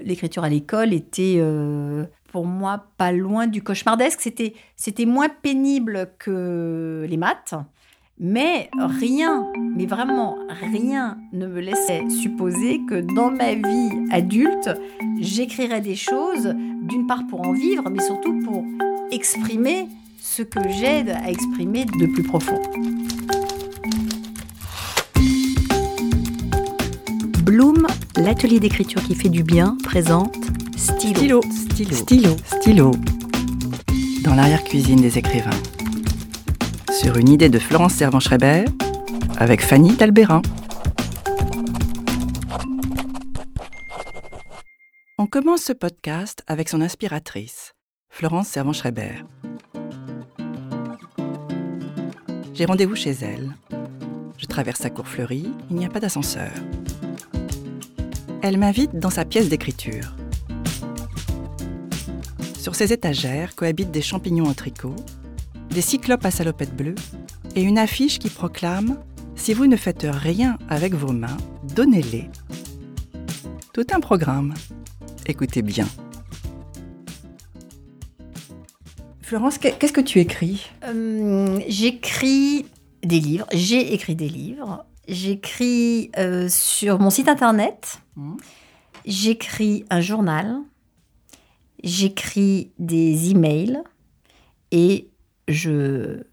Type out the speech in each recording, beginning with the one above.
L'écriture à l'école était euh, pour moi pas loin du cauchemardesque. C'était, c'était moins pénible que les maths, mais rien, mais vraiment rien ne me laissait supposer que dans ma vie adulte, j'écrirais des choses, d'une part pour en vivre, mais surtout pour exprimer ce que j'aide à exprimer de plus profond. L'atelier d'écriture qui fait du bien, présente Stylo. Stylo, stylo, stylo, Dans l'arrière-cuisine des écrivains. Sur une idée de Florence Servan-Schreiber, avec Fanny Talbérin. On commence ce podcast avec son inspiratrice, Florence Servan-Schreiber. J'ai rendez-vous chez elle. Je traverse sa cour fleurie, il n'y a pas d'ascenseur. Elle m'invite dans sa pièce d'écriture. Sur ses étagères cohabitent des champignons en tricot, des cyclopes à salopette bleue et une affiche qui proclame Si vous ne faites rien avec vos mains, donnez-les. Tout un programme. Écoutez bien. Florence, qu'est-ce que tu écris? Euh, J'écris des livres. J'ai écrit des livres. J'écris euh, sur mon site internet. Mmh. J'écris un journal. J'écris des emails. Et je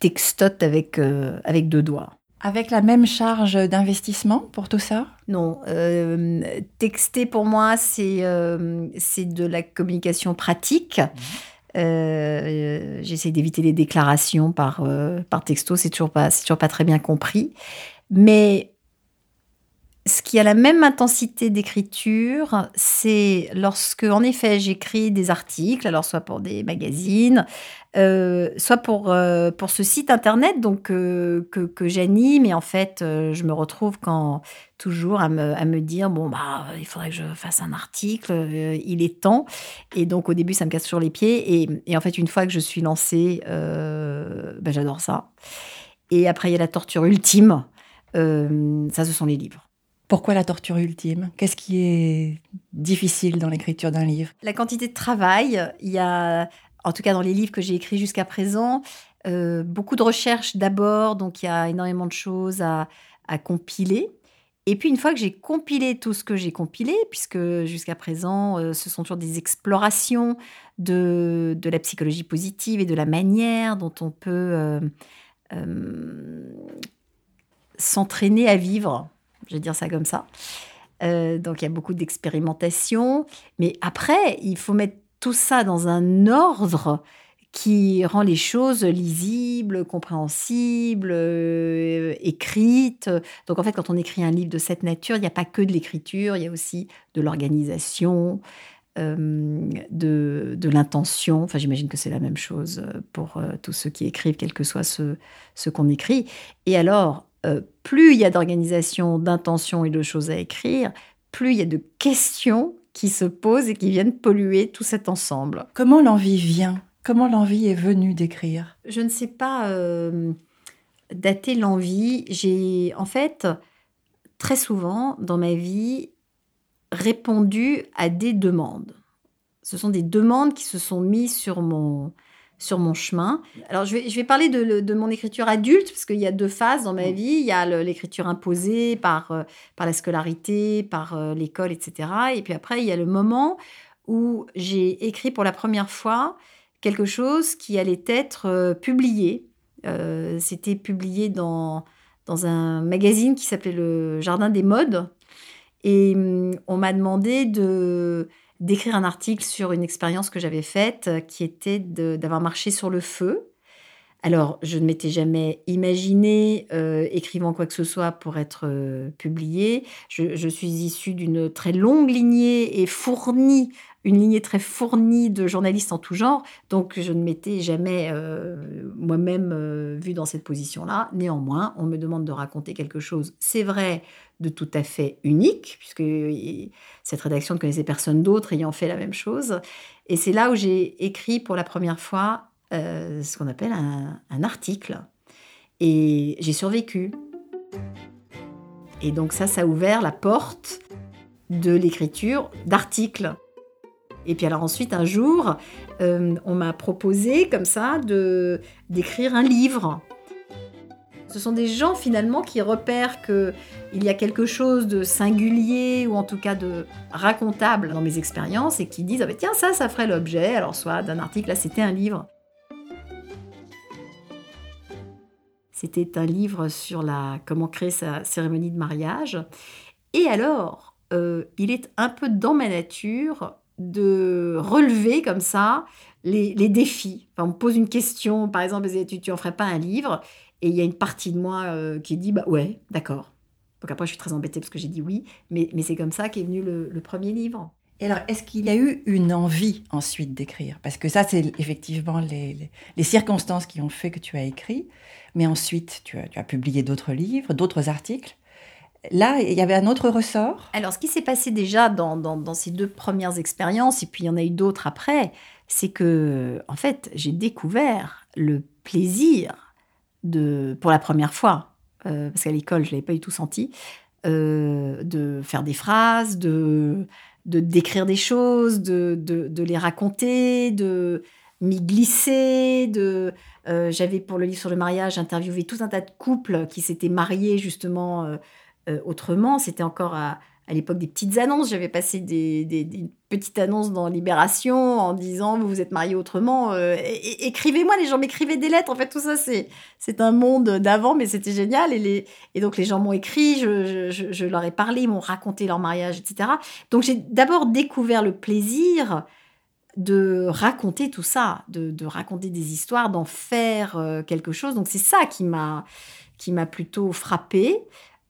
textote avec, euh, avec deux doigts. Avec la même charge d'investissement pour tout ça? Non. Euh, texter pour moi, c'est de la communication pratique. Mmh. J'essaie d'éviter les déclarations par, par texto, c'est toujours, pas, toujours pas très bien compris. Mais ce qui a la même intensité d'écriture, c'est lorsque, en effet, j'écris des articles, alors soit pour des magazines, euh, soit pour, euh, pour ce site internet donc euh, que, que j'anime. Et en fait, je me retrouve quand, toujours à me, à me dire bon, bah, il faudrait que je fasse un article, il est temps. Et donc, au début, ça me casse toujours les pieds. Et, et en fait, une fois que je suis lancée, bah, j'adore ça. Et après, il y a la torture ultime euh, ça, ce sont les livres. Pourquoi la torture ultime? Qu'est-ce qui est difficile dans l'écriture d'un livre? La quantité de travail. Il y a, en tout cas dans les livres que j'ai écrits jusqu'à présent, euh, beaucoup de recherches d'abord, donc il y a énormément de choses à, compiler. Et puis une fois que j'ai compilé tout ce que j'ai compilé, puisque jusqu'à présent euh, ce sont toujours des explorations de, de, la psychologie positive et de la manière dont on peut s'entraîner à vivre, je vais dire ça comme ça. Euh, donc il y a beaucoup d'expérimentation, mais après, il faut mettre tout ça dans un ordre qui rend les choses lisibles, compréhensibles, euh, écrites. Donc en fait, quand on écrit un livre de cette nature, il n'y a pas que de l'écriture, il y a aussi de l'organisation, euh, de, de l'intention. Enfin, j'imagine que c'est la même chose pour tous ceux qui écrivent, quel que soit ce, ce qu'on écrit. Et alors, euh, plus il y a d'organisation, d'intention et de choses à écrire, plus il y a de questions qui se posent et qui viennent polluer tout cet ensemble. Comment l'envie vient? Comment l'envie est venue d'écrire? Je ne sais pas euh, dater l'envie. J'ai en fait très souvent dans ma vie répondu à des demandes. Ce sont des demandes qui se sont mises sur mon, sur mon chemin. Alors, je vais, je vais parler de, mon écriture adulte, parce qu'il y a deux phases dans ma mm. vie. Il y a l'écriture imposée par, euh, par la scolarité, par euh, l'école, etc. Et puis après, il y a le moment où j'ai écrit pour la première fois quelque chose qui allait être euh, publié. C'était publié dans, dans un magazine qui s'appelait Le Jardin des modes. Et hum, on m'a demandé de d'écrire un article sur une expérience que j'avais faite euh, qui était d'avoir marché sur le feu. Alors, je ne m'étais jamais imaginé euh, écrivant quoi que ce soit pour être euh, publié. Je, suis issue d'une très longue lignée et fournie, une lignée très fournie de journalistes en tout genre. Donc, je ne m'étais jamais moi-même vue dans cette position-là. Néanmoins, on me demande de raconter quelque chose. C'est vrai, de tout à fait unique, puisque cette rédaction ne connaissait personne d'autre ayant fait la même chose. Et c'est là où j'ai écrit pour la première fois euh, ce qu'on appelle un, article. Et j'ai survécu. Et donc ça, ça a ouvert la porte de l'écriture d'articles. Et puis alors ensuite, un jour, euh, on m'a proposé comme ça de d'écrire un livre. Ce sont des gens finalement qui repèrent qu'il y a quelque chose de singulier ou en tout cas de racontable dans mes expériences et qui disent ah ben tiens ça ça ferait l'objet alors soit d'un article là c'était un livre. C'était un livre sur la comment créer sa cérémonie de mariage. Et alors, euh, il est un peu dans ma nature de relever comme ça les, défis. on me pose une question, par exemple, tu, tu en ferais pas un livre Et il y a une partie de moi euh, qui dit, bah ouais, d'accord. Donc après, je suis très embêtée parce que j'ai dit oui, mais, c'est comme ça qu'est venu le, premier livre. Et alors, est-ce qu'il y a eu une envie ensuite d'écrire? Parce que ça, c'est effectivement les, circonstances qui ont fait que tu as écrit. Mais ensuite, tu as publié d'autres livres, d'autres articles. Là, il y avait un autre ressort Alors, ce qui s'est passé déjà dans, ces deux premières expériences, et puis il y en a eu d'autres après, c'est que, en fait, j'ai découvert le plaisir de, pour la première fois, euh, parce qu'à l'école, je ne l'avais pas du tout senti, euh, de faire des phrases, de, décrire des choses, de, les raconter, de m'y glisser. Euh, j'avais pour le livre sur le mariage interviewé tout un tas de couples qui s'étaient mariés justement euh, autrement. C'était encore à, l'époque des petites annonces. J'avais passé des, petites annonces dans Libération en disant vous vous êtes mariés autrement. Euh, écrivez-moi, les gens m'écrivaient des lettres. En fait, tout ça, c'est, un monde d'avant, mais c'était génial. Et donc, les gens m'ont écrit, je, leur ai parlé, ils m'ont raconté leur mariage, etc. Donc, j'ai d'abord découvert le plaisir de raconter tout ça, de, raconter des histoires, d'en faire euh, quelque chose. Donc, c'est ça qui m'a, qui m'a plutôt frappée.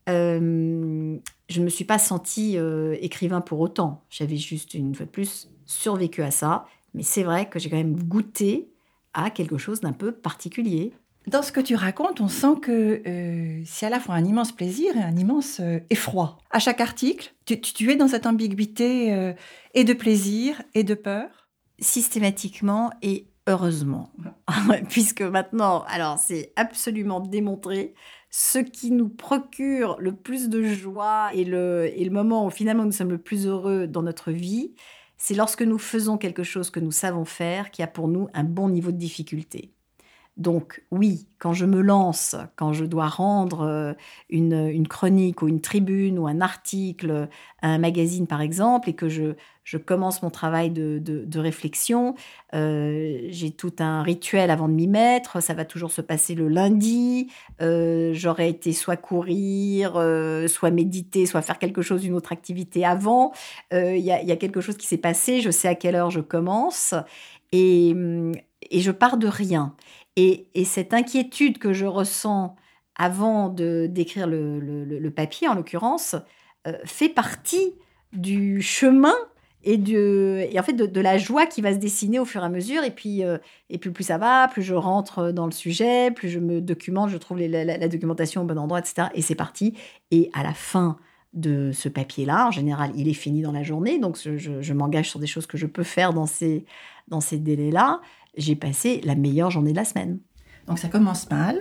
Euh, je ne me suis pas sentie euh, écrivain pour autant. J'avais juste, une fois de plus, survécu à ça. Mais c'est vrai que j'ai quand même goûté à quelque chose d'un peu particulier. Dans ce que tu racontes, on sent que euh, c'est à la fois un immense plaisir et un immense effroi. À chaque article, tu, tu, es dans cette ambiguïté et de plaisir et de peur? Systématiquement et heureusement. Puisque maintenant, alors c'est absolument démontré, ce qui nous procure le plus de joie et le, et le moment où finalement nous sommes le plus heureux dans notre vie, c'est lorsque nous faisons quelque chose que nous savons faire qui a pour nous un bon niveau de difficulté. Donc oui, quand je me lance, quand je dois rendre euh, une, chronique ou une tribune ou un article à un magazine par exemple, et que je, commence mon travail de, réflexion, euh, j'ai tout un rituel avant de m'y mettre, ça va toujours se passer le lundi, euh, j'aurais été soit courir, soit méditer, soit faire quelque chose, une autre activité avant, il y, a, quelque chose qui s'est passé, je sais à quelle heure je commence, et, et je pars de rien. Et, cette inquiétude que je ressens avant de d'écrire le, papier, en l'occurrence, euh, fait partie du chemin et, de, et en fait de, la joie qui va se dessiner au fur et à mesure. Et puis, euh, et puis plus ça va, plus je rentre dans le sujet, plus je me documente, je trouve la, documentation au bon endroit, etc. Et c'est parti. Et à la fin de ce papier-là, en général, il est fini dans la journée, donc je, je m'engage sur des choses que je peux faire dans ces, dans ces délais-là j'ai passé la meilleure journée de la semaine. Donc ça commence mal,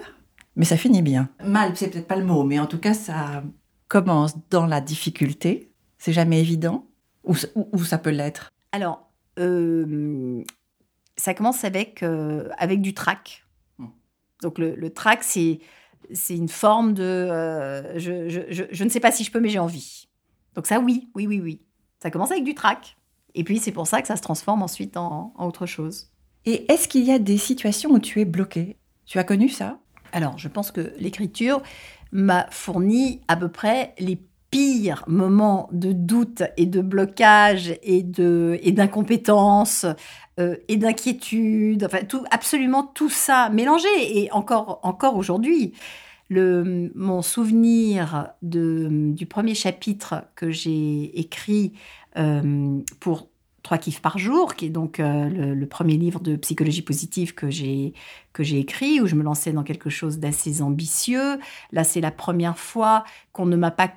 mais ça finit bien. Mal, c'est peut-être pas le mot, mais en tout cas, ça commence dans la difficulté. C'est jamais évident. Ou, ça peut l'être Alors, euh, ça commence avec, euh, avec du trac. Hmm. Donc le, le trac, c'est, c'est une forme de euh, je, je, je, ne sais pas si je peux, mais j'ai envie. Donc ça, oui, oui, oui, oui. Ça commence avec du trac. Et puis c'est pour ça que ça se transforme ensuite en, en autre chose. Et est-ce qu'il y a des situations où tu es bloqué? Tu as connu ça? Alors, je pense que l'écriture m'a fourni à peu près les pires moments de doute et de blocage et de et d'incompétence euh, et d'inquiétude enfin tout absolument tout ça mélangé. Et encore encore aujourd'hui le mon souvenir du premier chapitre que j'ai écrit euh, pour Trois kiffs par jour, qui est donc euh, le, premier livre de psychologie positive que j'ai que j'ai écrit, où je me lançais dans quelque chose d'assez ambitieux. Là, c'est la première fois qu'on ne m'a pas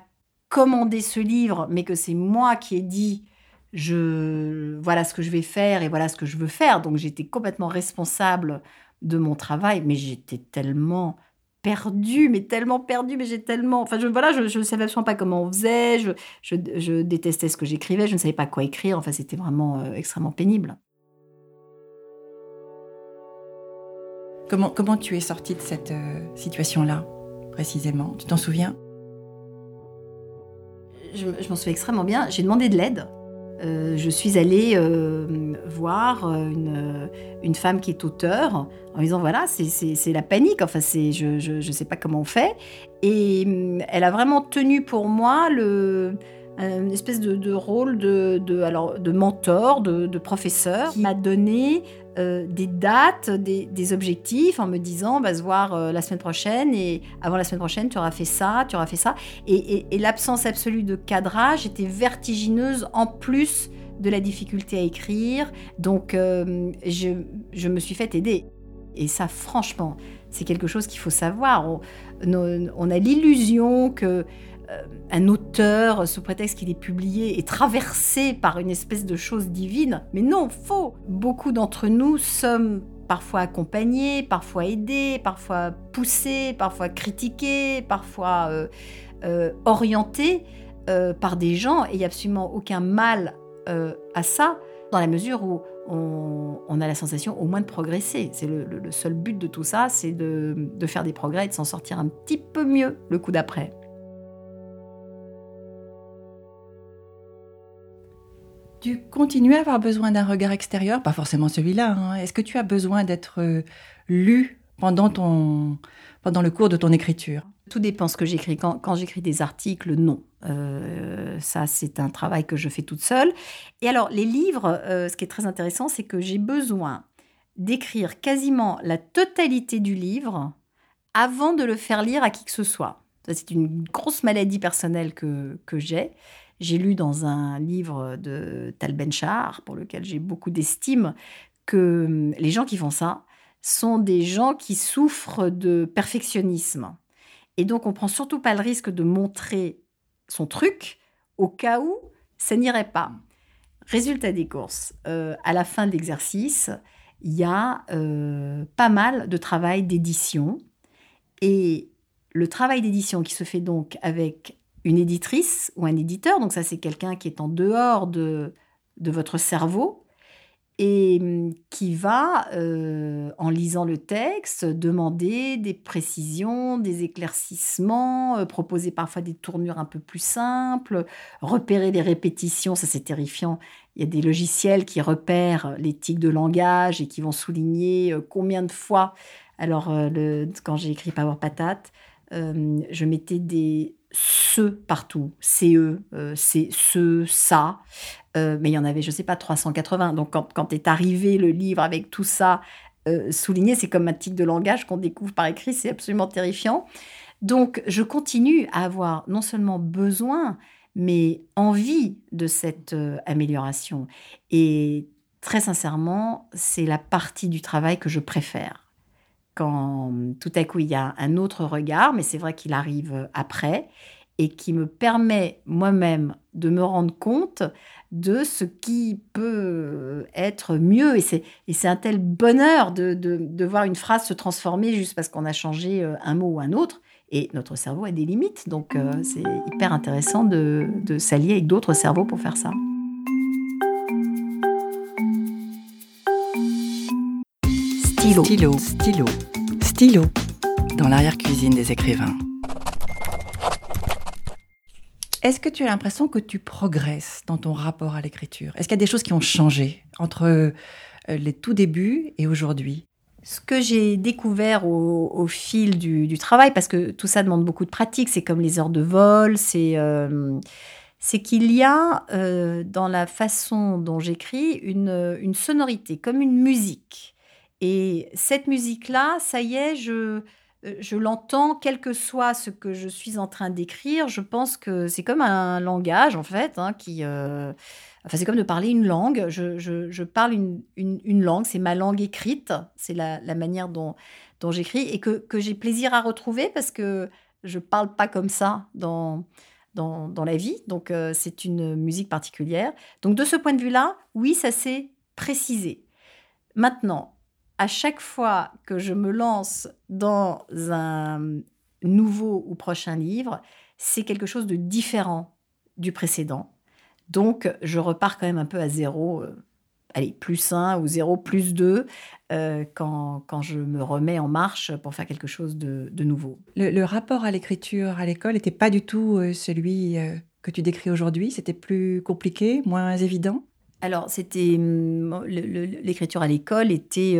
commandé ce livre, mais que c'est moi qui ai dit je voilà ce que je vais faire et voilà ce que je veux faire. Donc j'étais complètement responsable de mon travail, mais j'étais tellement perdu, mais tellement perdu, mais j'ai tellement... Enfin, je, voilà, je ne savais absolument pas comment on faisait, je, je, détestais ce que j'écrivais, je ne savais pas quoi écrire, enfin, c'était vraiment euh, extrêmement pénible. Comment, comment tu es sortie de cette euh, situation-là, précisément? Tu t'en souviens? Je, je m'en souviens extrêmement bien. J'ai demandé de l'aide euh, je suis allée euh, voir une, une, femme qui est auteur en disant voilà, c'est la panique, enfin, je ne sais pas comment on fait. Et euh, elle a vraiment tenu pour moi le, une espèce de, rôle de, alors, de mentor, de, de professeur, m'a donné euh, des dates, des, objectifs en me disant on va se voir euh, la semaine prochaine et avant la semaine prochaine tu auras fait ça, tu auras fait ça. Et, l'absence absolue de cadrage était vertigineuse en plus de la difficulté à écrire. Donc euh, je, me suis fait aider. Et ça franchement, c'est quelque chose qu'il faut savoir. on a l'illusion que euh, un auteur, sous prétexte qu'il est publié, est traversé par une espèce de chose divine. Mais non, faux. Beaucoup d'entre nous sommes parfois accompagnés, parfois aidés, parfois poussés, parfois critiqués, parfois euh, euh, orientés par des gens. Et il n'y a absolument aucun mal à ça, dans la mesure où on, a la sensation au moins de progresser. C'est le, seul but de tout ça, c'est de faire des progrès et de s'en sortir un petit peu mieux le coup d'après. Tu continues à avoir besoin d'un regard extérieur, pas forcément celui-là. Hein. Est-ce que tu as besoin d'être euh, lu pendant, ton, pendant le cours de ton écriture? Tout dépend ce que j'écris. Quand, j'écris des articles, non. Euh, ça, c'est un travail que je fais toute seule. Et alors, les livres, euh, ce qui est très intéressant, c'est que j'ai besoin d'écrire quasiment la totalité du livre avant de le faire lire à qui que ce soit. c'est une grosse maladie personnelle que, que j'ai. J'ai lu dans un livre de Tal Ben-Shahar, pour lequel j'ai beaucoup d'estime, que hum, les gens qui font ça sont des gens qui souffrent de perfectionnisme. Et donc, on prend surtout pas le risque de montrer son truc au cas où ça n'irait pas. Résultat des courses, euh, à la fin de l'exercice, il y a euh, pas mal de travail d'édition. Et le travail d'édition qui se fait donc avec une éditrice ou un éditeur, donc ça c'est quelqu'un qui est en dehors de, de votre cerveau et hum, qui va, euh, en lisant le texte, demander des précisions, des éclaircissements, euh, proposer parfois des tournures un peu plus simples, repérer les répétitions, ça c'est terrifiant. Il y a des logiciels qui repèrent les tics de langage et qui vont souligner euh, combien de fois. Alors, quand j'ai écrit Power Patate, je mettais des ce partout, CE, euh, c'est ce, ça, euh, mais il y en avait, je ne sais pas, 380. Donc quand, quand est arrivé le livre avec tout ça euh, souligné, c'est comme un tic de langage qu'on découvre par écrit, c'est absolument terrifiant. Donc je continue à avoir non seulement besoin, mais envie de cette amélioration. Et très sincèrement, c'est la partie du travail que je préfère quand tout à coup il y a un autre regard, mais c'est vrai qu'il arrive après, et qui me permet moi-même de me rendre compte de ce qui peut être mieux. Et c'est un tel bonheur de, voir une phrase se transformer juste parce qu'on a changé euh, un mot ou un autre. Et notre cerveau a des limites, donc euh, c'est hyper intéressant de, de s'allier avec d'autres cerveaux pour faire ça. Stylo. Stylo. Stylo. Stylo. Dans l'arrière-cuisine des écrivains. Est-ce que tu as l'impression que tu progresses dans ton rapport à l'écriture? Est-ce qu'il y a des choses qui ont changé entre euh, les tout débuts et aujourd'hui? Ce que j'ai découvert au, fil du, travail, parce que tout ça demande beaucoup de pratique, c'est comme les heures de vol, c'est euh, qu'il y a euh, dans la façon dont j'écris une, sonorité, comme une musique. Et cette musique-là, ça y est, je, euh, je l'entends, quel que soit ce que je suis en train d'écrire. Je pense que c'est comme un langage, en fait, hein, qui. Euh, enfin, c'est comme de parler une langue. Je, parle une, langue, c'est ma langue écrite, c'est la, manière dont, dont j'écris et que, j'ai plaisir à retrouver parce que je parle pas comme ça dans, dans, la vie. Donc, euh, c'est une musique particulière. Donc, de ce point de vue-là, oui, ça s'est précisé. Maintenant, à chaque fois que je me lance dans un nouveau ou prochain livre, c'est quelque chose de différent du précédent. Donc, je repars quand même un peu à zéro, euh, allez, plus 1 ou 0, plus 2, euh, quand, quand, je me remets en marche pour faire quelque chose de, nouveau. Le, rapport à l'écriture à l'école n'était pas du tout euh, celui que tu décris aujourd'hui C'était plus compliqué, moins évident? Alors, c'était. Hum, l'écriture à l'école était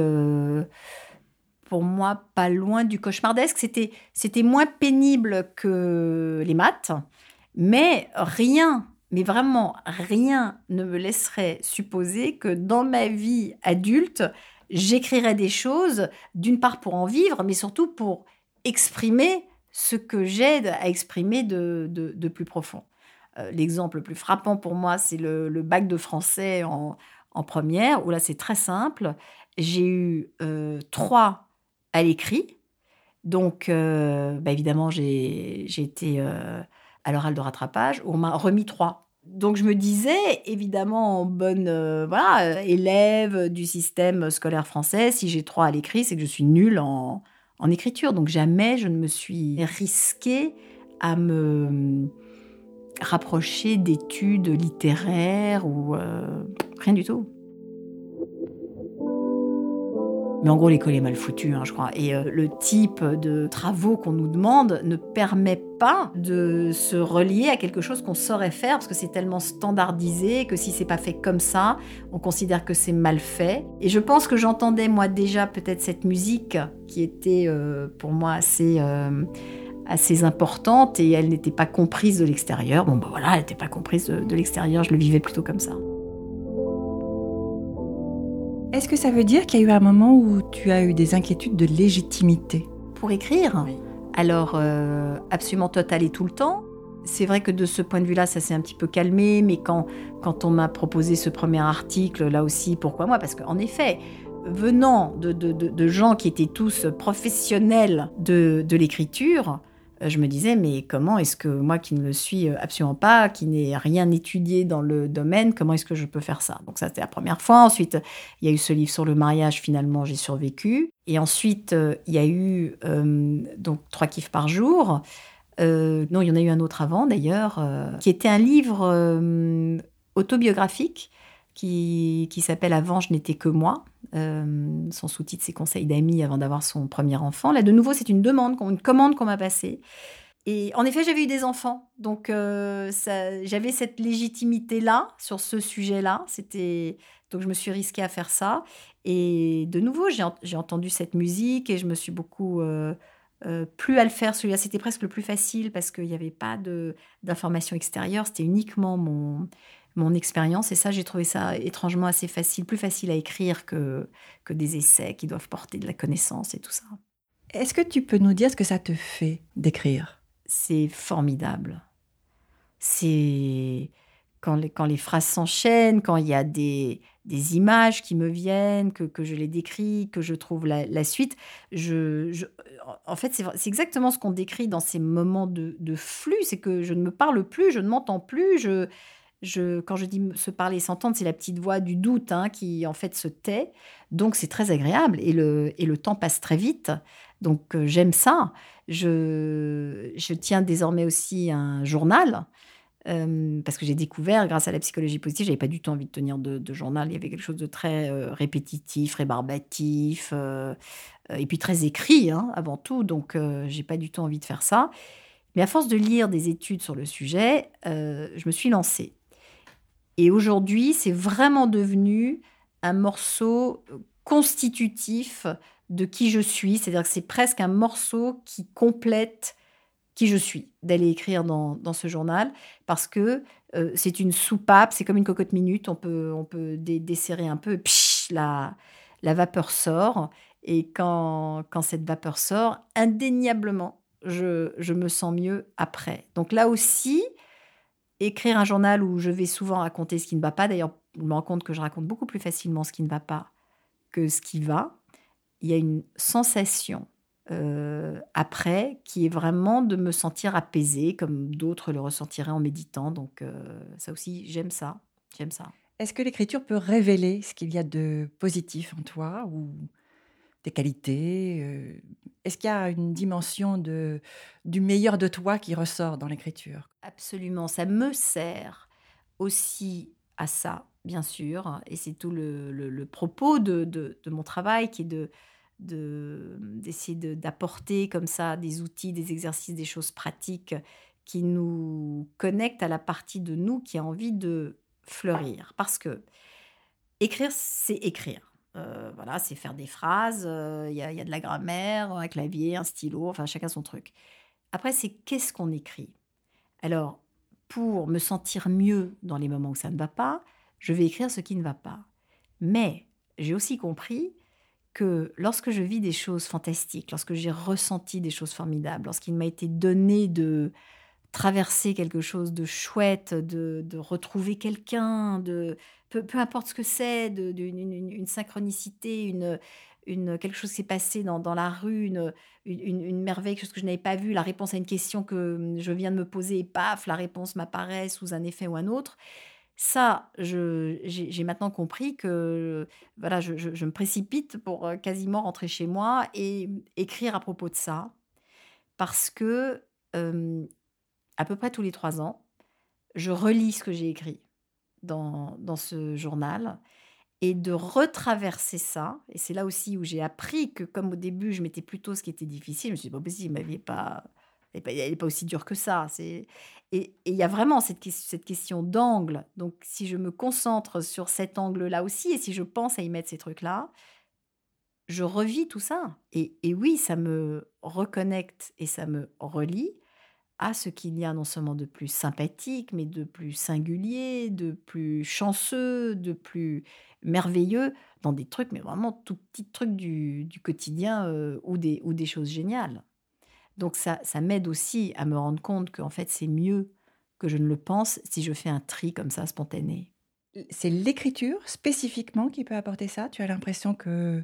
pour moi pas loin du cauchemardesque. C'était, c'était moins pénible que les maths, mais rien, mais vraiment rien ne me laisserait supposer que dans ma vie adulte, j'écrirais des choses, d'une part pour en vivre, mais surtout pour exprimer ce que j'aide à exprimer de, plus profond. Euh, l'exemple le plus frappant pour moi, c'est le, bac de français en, première, où là c'est très simple. J'ai eu euh, trois à l'écrit. Donc, euh, bah, évidemment, j'ai été à l'oral de rattrapage où on m'a remis trois. Donc, je me disais, évidemment, en bonne voilà, élève du système scolaire français, si j'ai trois à l'écrit, c'est que je suis nulle en, en, écriture. Donc, jamais je ne me suis risquée à me rapprocher d'études littéraires ou rien du tout. Mais en gros, l'école est mal foutue, hein, je crois. Et euh, le type de travaux qu'on nous demande ne permet pas de se relier à quelque chose qu'on saurait faire parce que c'est tellement standardisé que si c'est pas fait comme ça, on considère que c'est mal fait. Et je pense que j'entendais moi déjà peut-être cette musique qui était euh, pour moi assez euh, assez importante et elle n'était pas comprise de l'extérieur. Bon, ben voilà, elle n'était pas comprise de l'extérieur, je le vivais plutôt comme ça. Est-ce que ça veut dire qu'il y a eu un moment où tu as eu des inquiétudes de légitimité? Pour écrire? Alors, euh, absolument total et tout le temps. C'est vrai que de ce point de vue-là, ça s'est un petit peu calmé, mais quand, quand on m'a proposé ce premier article, là aussi, pourquoi moi? Parce qu'en effet, venant de, de, de, gens qui étaient tous professionnels de, de l'écriture, je me disais, mais comment est-ce que moi qui ne le suis euh, absolument pas, qui n'ai rien étudié dans le domaine, comment est-ce que je peux faire ça? Donc ça, c'était la première fois. Ensuite, il y a eu ce livre sur le mariage, finalement, j'ai survécu. Et ensuite, euh, il y a eu donc trois kiffs par jour. non, il y en a eu un autre avant, d'ailleurs, qui était un livre autobiographique qui, qui s'appelle Avant, je n'étais que moi. Euh, son sous-titre, c'est Conseils d'amis avant d'avoir son premier enfant. Là, de nouveau, c'est une demande, une commande qu'on m'a passée. Et en effet, j'avais eu des enfants. Donc, euh, j'avais cette légitimité-là sur ce sujet-là. C'était Donc, je me suis risquée à faire ça. Et de nouveau, j'ai entendu cette musique et je me suis beaucoup. Euh, plus à le faire, celui-là, c'était presque le plus facile parce qu'il n'y avait pas d'informations extérieures, c'était uniquement mon, mon expérience. Et ça, j'ai trouvé ça étrangement assez facile, plus facile à écrire que, que des essais qui doivent porter de la connaissance et tout ça. Est-ce que tu peux nous dire ce que ça te fait d'écrire? C'est formidable. C'est quand les, quand les phrases s'enchaînent, quand il y a des, des images qui me viennent, que, que, je les décris, que je trouve la, suite. Je, en fait, c'est exactement ce qu'on décrit dans ces moments de, de flux, c'est que je ne me parle plus, je ne m'entends plus, je, quand je dis se parler s'entendre, c'est la petite voix du doute hein, qui en fait se tait. Donc c'est très agréable et le, temps passe très vite. Donc euh, j'aime ça. Je, je, tiens désormais aussi un journal. Euh, parce que j'ai découvert, grâce à la psychologie positive, j'avais pas du tout envie de tenir de, journal. Il y avait quelque chose de très euh, répétitif, rébarbatif, et puis très écrit hein, avant tout. Donc, j'ai pas du tout envie de faire ça. Mais à force de lire des études sur le sujet, je me suis lancée. Et aujourd'hui, c'est vraiment devenu un morceau constitutif de qui je suis. C'est-à-dire que c'est presque un morceau qui complète qui je suis, d'aller écrire dans, ce journal, parce que euh, c'est une soupape, c'est comme une cocotte minute, on peut, on peut desserrer un peu, psh, la, la vapeur sort, et quand, quand cette vapeur sort, indéniablement, je, je me sens mieux après. Donc là aussi, écrire un journal où je vais souvent raconter ce qui ne va pas. D'ailleurs, je me rends compte que je raconte beaucoup plus facilement ce qui ne va pas que ce qui va. Il y a une sensation euh, après qui est vraiment de me sentir apaisée, comme d'autres le ressentiraient en méditant. Donc euh, ça aussi, j'aime ça. J'aime ça. Est-ce que l'écriture peut révéler ce qu'il y a de positif en toi ou qualités euh, Est-ce qu'il y a une dimension de, du meilleur de toi qui ressort dans l'écriture? Absolument, ça me sert aussi à ça, bien sûr, et c'est tout le, propos de, de, mon travail qui est de d'essayer d'apporter comme ça des outils, des exercices, des choses pratiques qui nous connectent à la partie de nous qui a envie de fleurir. Parce que écrire, c'est écrire. Voilà, c'est faire des phrases, euh, il y, a de la grammaire, un clavier, un stylo, enfin chacun son truc. Après, c'est qu'est-ce qu'on écrit? Alors, pour me sentir mieux dans les moments où ça ne va pas, je vais écrire ce qui ne va pas. Mais j'ai aussi compris que lorsque je vis des choses fantastiques, lorsque j'ai ressenti des choses formidables, lorsqu'il m'a été donné de traverser quelque chose de chouette, de, retrouver quelqu'un, de peu, importe ce que c'est, d'une synchronicité, une, une, quelque chose s'est passé dans, la rue, une, une, merveille, quelque chose que je n'avais pas vu, la réponse à une question que je viens de me poser, et paf, la réponse m'apparaît sous un effet ou un autre. Ça, j'ai maintenant compris que voilà, je, je, me précipite pour euh, quasiment rentrer chez moi et écrire à propos de ça, parce que euh, à peu près tous les trois ans, je relis ce que j'ai écrit dans, dans ce journal et de retraverser ça. Et c'est là aussi où j'ai appris que, comme au début, je mettais plutôt ce qui était difficile, je me suis dit, pas possible, ma vie n'est pas, elle pas aussi dure que ça. Et il y a vraiment cette, cette question d'angle. Donc, si je me concentre sur cet angle-là aussi, et si je pense à y mettre ces trucs-là, je revis tout ça. Et, et oui, ça me reconnecte et ça me relie à ce qu'il y a non seulement de plus sympathique, mais de plus singulier, de plus chanceux, de plus merveilleux, dans des trucs, mais vraiment tout petits trucs du, quotidien euh, ou, des, ou des choses géniales. Donc ça, ça m'aide aussi à me rendre compte qu'en fait c'est mieux que je ne le pense si je fais un tri comme ça spontané. C'est l'écriture spécifiquement qui peut apporter ça? Tu as l'impression que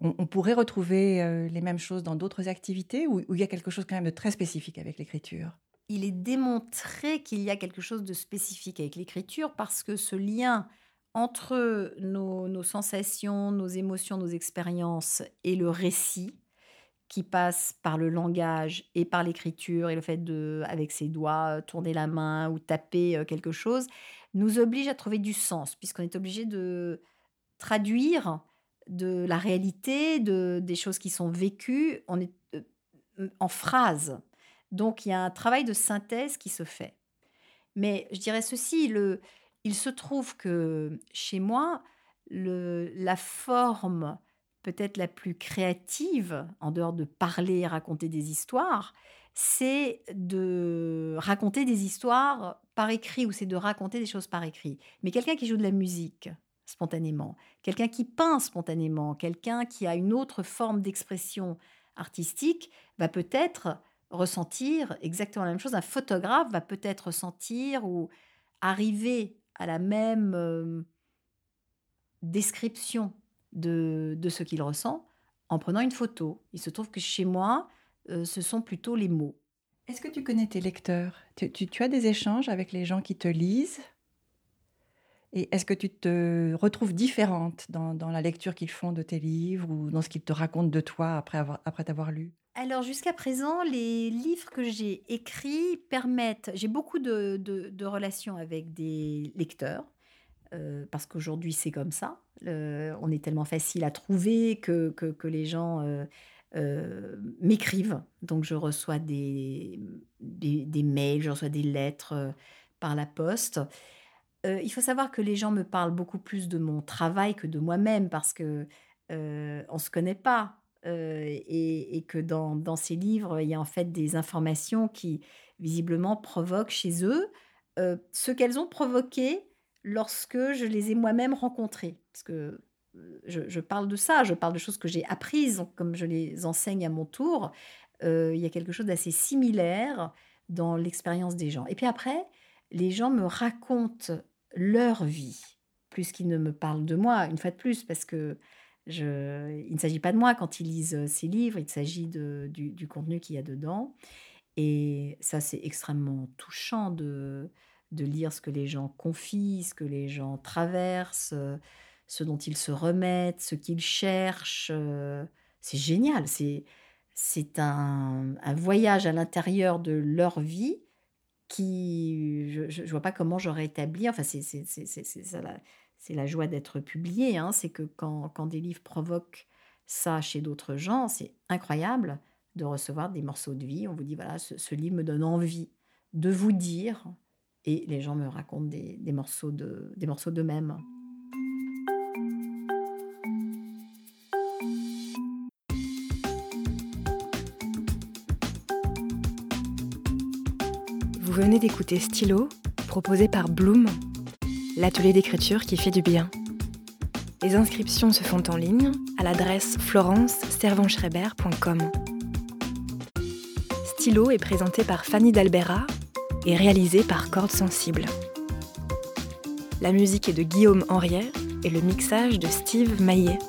on, pourrait retrouver euh, les mêmes choses dans d'autres activités ou, il y a quelque chose quand même de très spécifique avec l'écriture? Il est démontré qu'il y a quelque chose de spécifique avec l'écriture parce que ce lien entre nos, sensations, nos émotions, nos expériences et le récit qui passe par le langage et par l'écriture et le fait de, avec ses doigts, tourner la main ou taper euh, quelque chose, nous oblige à trouver du sens, puisqu'on est obligé de traduire de la réalité, de, des choses qui sont vécues, on est euh, en phrases. Donc il y a un travail de synthèse qui se fait. Mais je dirais ceci, le, il se trouve que chez moi, le, la forme peut-être la plus créative, en dehors de parler et raconter des histoires, c'est de raconter des histoires par écrit ou c'est de raconter des choses par écrit. Mais quelqu'un qui joue de la musique, spontanément, quelqu'un qui peint spontanément, quelqu'un qui a une autre forme d'expression artistique va peut-être ressentir exactement la même chose. Un photographe va peut-être ressentir ou arriver à la même euh, description de, ce qu'il ressent en prenant une photo. Il se trouve que chez moi, euh, ce sont plutôt les mots. Est-ce que tu connais tes lecteurs? Tu, as des échanges avec les gens qui te lisent? Et est-ce que tu te retrouves différente dans, la lecture qu'ils font de tes livres ou dans ce qu'ils te racontent de toi après, avoir, après t'avoir lu? Alors jusqu'à présent, les livres que j'ai écrits permettent, j'ai beaucoup de, relations avec des lecteurs, euh, parce qu'aujourd'hui c'est comme ça, on est tellement facile à trouver que, les gens euh, euh, m'écrivent, donc je reçois des, des, mails, je reçois des lettres par la poste. Euh, il faut savoir que les gens me parlent beaucoup plus de mon travail que de moi-même parce que euh, on se connaît pas euh, et, que dans, ces livres il y a en fait des informations qui visiblement provoquent chez eux ce qu'elles ont provoqué lorsque je les ai moi-même rencontrés parce que je, parle de ça, je parle de choses que j'ai apprises comme je les enseigne à mon tour. il y a quelque chose d'assez similaire dans l'expérience des gens. Et puis après, les gens me racontent leur vie, plus qu'ils ne me parlent de moi, une fois de plus, parce que je, il ne s'agit pas de moi quand ils lisent ces livres, il s'agit du, du, contenu qu'il y a dedans. Et ça, c'est extrêmement touchant de, de lire ce que les gens confient, ce que les gens traversent, ce dont ils se remettent, ce qu'ils cherchent, c'est génial. C'est, c'est un, un voyage à l'intérieur de leur vie qui, je ne vois pas comment j'aurais établi, enfin c'est, c'est la, c'est la joie d'être publié, hein, c'est que quand, quand des livres provoquent ça chez d'autres gens, c'est incroyable de recevoir des morceaux de vie. On vous dit, voilà, ce, livre me donne envie de vous dire, et les gens me racontent des, des morceaux d'eux-mêmes. Venez d'écouter Stylo, proposé par Bloom, l'atelier d'écriture qui fait du bien. Les inscriptions se font en ligne à l'adresse florence-servanschreiber.com. Stylo est présenté par Fanny Dalbera et réalisé par Cordes Sensibles. La musique est de Guillaume Henriet et le mixage de Steve Maillet.